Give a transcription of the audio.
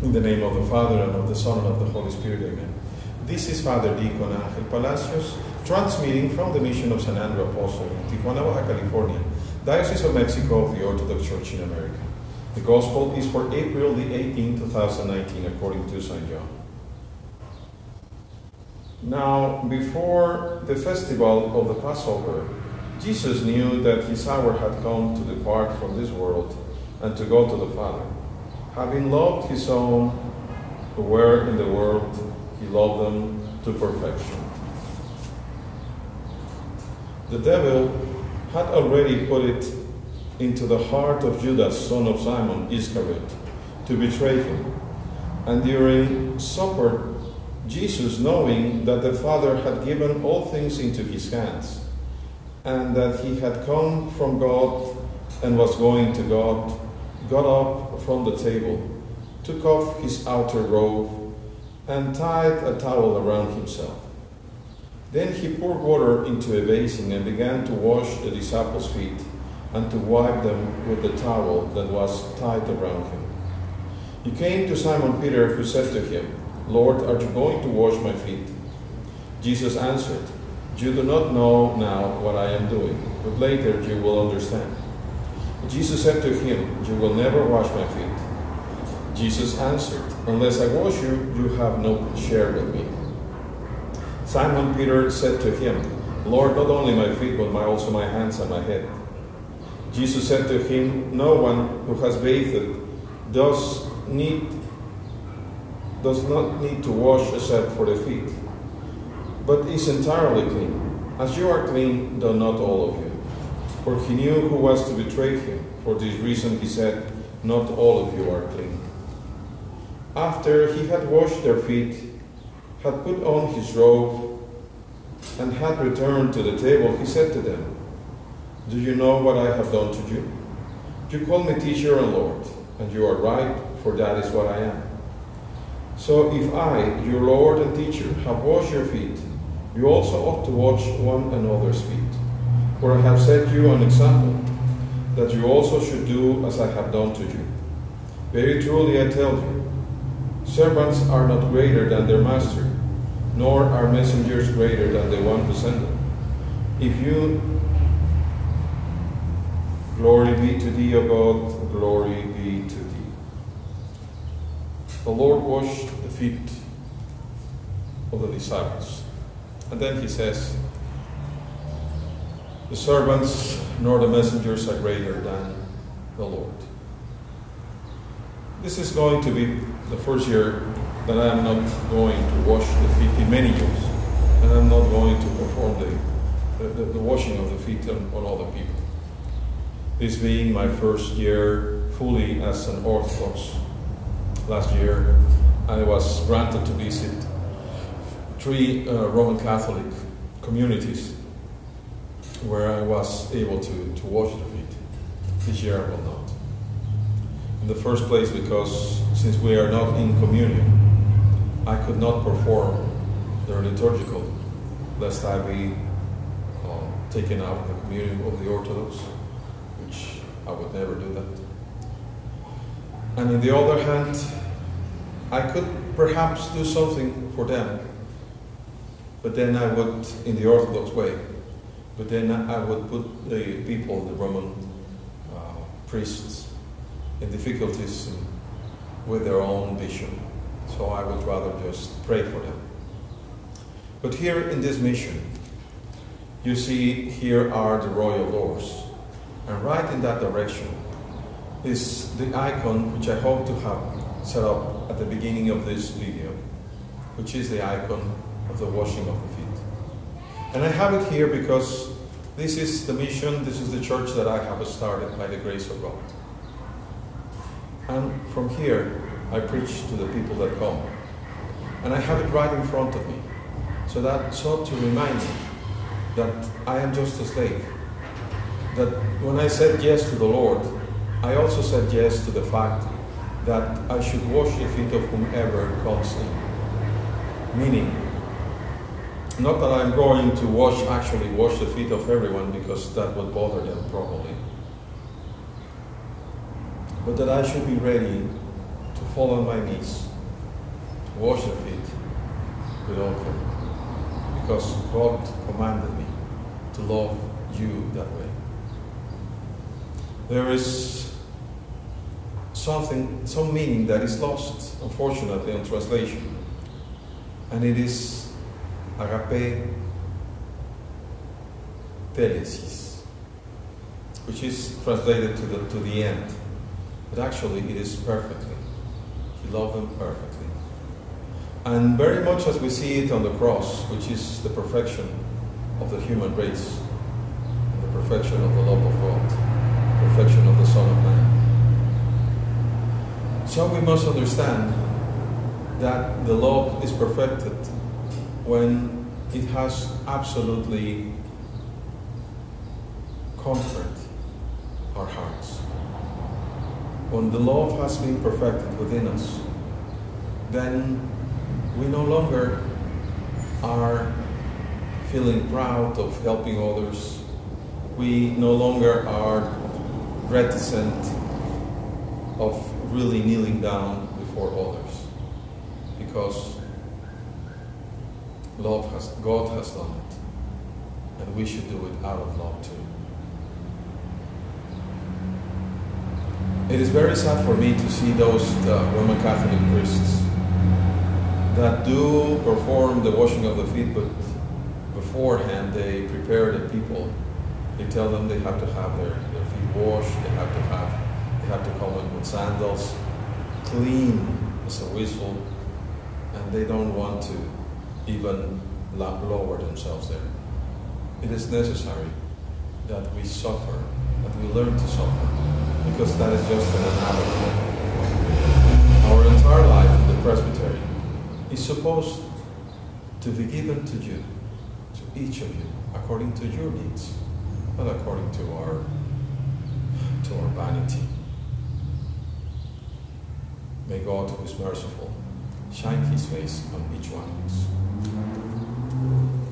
In the name of the Father, and of the Son, and of the Holy Spirit, amen. This is Father Deacon Angel Palacios, transmitting from the mission of San Andrew Apostle in Tijuana, Baja California, Diocese of Mexico of the Orthodox Church in America. The Gospel is for April the 18th, 2019, according to St. John. Now, before the festival of the Passover, Jesus knew that his hour had come to depart from this world and to go to the Father. Having loved his own who were in the world, he loved them to perfection. The devil had already put it into the heart of Judas, son of Simon Iscariot, to betray him. And during supper, Jesus, knowing that the Father had given all things into his hands, and that he had come from God and was going to God, got up from the table, took off his outer robe, and tied a towel around himself. Then he poured water into a basin and began to wash the disciples' feet and to wipe them with the towel that was tied around him. He came to Simon Peter, who said to him, Lord, are you going to wash my feet? Jesus answered, You do not know now what I am doing, but later you will understand. Jesus said to him, You will never wash my feet. Jesus answered, Unless I wash you, you have no share with me. Simon Peter said to him, Lord, not only my feet, but my, also my hands and my head. Jesus said to him, No one who has bathed does need does not need to wash except for the feet, but is entirely clean. As you are clean, though not all of you. For he knew who was to betray him. For this reason he said, Not all of you are clean. After he had washed their feet, had put on his robe, and had returned to the table, he said to them, Do you know what I have done to you? You call me teacher and Lord, and you are right, for that is what I am. So if I, your Lord and teacher, have washed your feet, you also ought to wash one another's feet. For I have set you an example, that you also should do as I have done to you. Very truly I tell you, servants are not greater than their master, nor are messengers greater than the one who sent them. If you Glory be to thee, O God, glory be to thee. The Lord washed the feet of the disciples. And then he says, The servants nor the messengers are greater than the Lord. This is going to be the first year that I am not going to wash the feet in many years. And I'm not going to perform the, the, the washing of the feet on, on other people. This being my first year fully as an Orthodox. Last year, I was granted to visit three uh, Roman Catholic communities where I was able to, to wash the feet. This year I will not. In the first place, because since we are not in communion, I could not perform the liturgical, lest I be uh, taken out of the communion of the Orthodox, which I would never do that. And on the other hand, I could perhaps do something for them, but then I would, in the Orthodox way, but then I would put the people, the Roman uh, priests, in difficulties with their own vision. So I would rather just pray for them. But here in this mission, you see, here are the royal doors. And right in that direction is the icon which I hope to have set up at the beginning of this video, which is the icon of the washing of the feet. And I have it here because this is the mission, this is the church that I have started by the grace of God. And from here, I preach to the people that come. And I have it right in front of me. So that so to remind me that I am just a slave. That when I said yes to the Lord, I also said yes to the fact that I should wash the feet of whomever comes in. Meaning, not that I'm going to wash, actually wash the feet of everyone because that would bother them probably. But that I should be ready to fall on my knees, to wash their feet with all care. Because God commanded me to love you that way. There is something, some meaning that is lost, unfortunately, in translation. And it is agape telesis, which is translated to the, to the end. But actually, it is perfectly. He loved them perfectly. And very much as we see it on the cross, which is the perfection of the human race, and the perfection of the love of God, perfection of the Son of Man. So we must understand that the love is perfected when it has absolutely comfort our hearts. When the love has been perfected within us, then we no longer are feeling proud of helping others. We no longer are reticent of really kneeling down before others because love has God has done it and we should do it out of love too. It is very sad for me to see those uh, Roman Catholic priests that do perform the washing of the feet, but beforehand they prepare the people. They tell them they have to have their, their feet washed, they have to have they have to come in with sandals, clean as a whistle, and they don't want to even lower themselves there. It is necessary that we suffer, that we learn to suffer, because that is just an analogy. Our entire life in the presbytery is supposed to be given to you, to each of you, according to your needs, not according to our to our vanity. May God, who is merciful, shine his face on each one of us. うん。